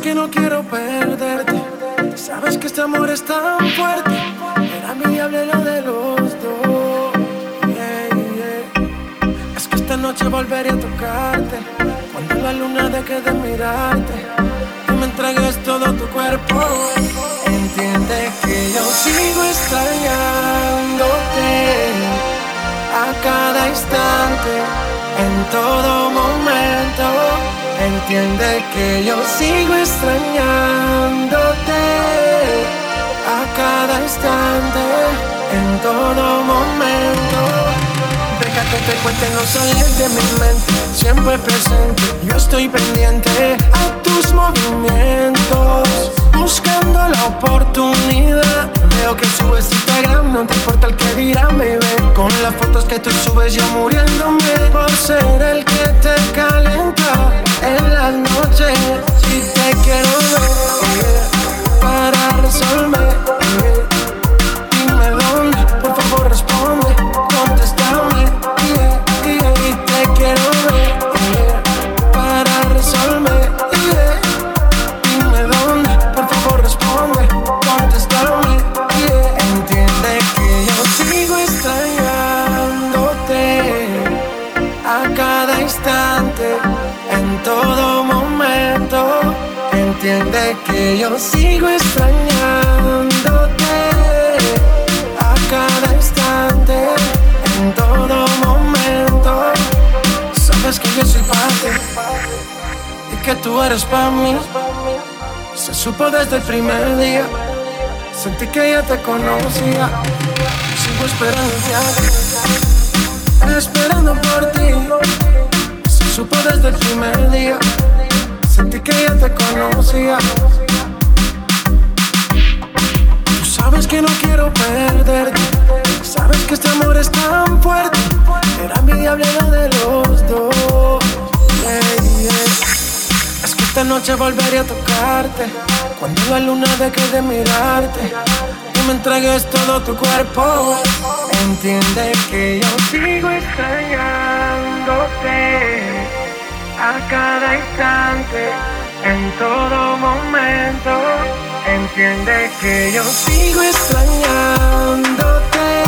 que no quiero perderte. Sabes que este amor es tan fuerte. Era mi lo de los dos. Es que esta noche volveré a tocarte. Cuando la luna deje de mirarte. Y me entregues todo tu cuerpo. Entiende que yo sigo extrañándote a cada instante, en todo momento. Entiende que yo sigo extrañándote a cada instante, en todo momento. Deja que te cuente, no sales de mi mente, siempre presente. Yo estoy pendiente a tus movimientos, buscando la oportunidad. Veo que subes Instagram, no te importa el que dirán, baby. Con las fotos que tú subes, yo muriéndome por ser el que te calenta Entiende que yo sigo extrañándote a cada instante, en todo momento. Sabes que yo soy parte y que tú eres para mí. Se supo desde el primer día, sentí que ya te conocía. Sigo esperando viaje, esperando por ti. Se supo desde el primer día, sentí que ya te conocía. Tú sabes que no quiero perderte, sabes que este amor es tan fuerte. Era mi diablero de los dos. Yeah, yeah. Es que esta noche volveré a tocarte. Cuando la luna deje de mirarte y me entregues todo tu cuerpo. Entiende que yo sigo extrañándote a cada instante, en todo momento. Entiende que yo sigo extrañándote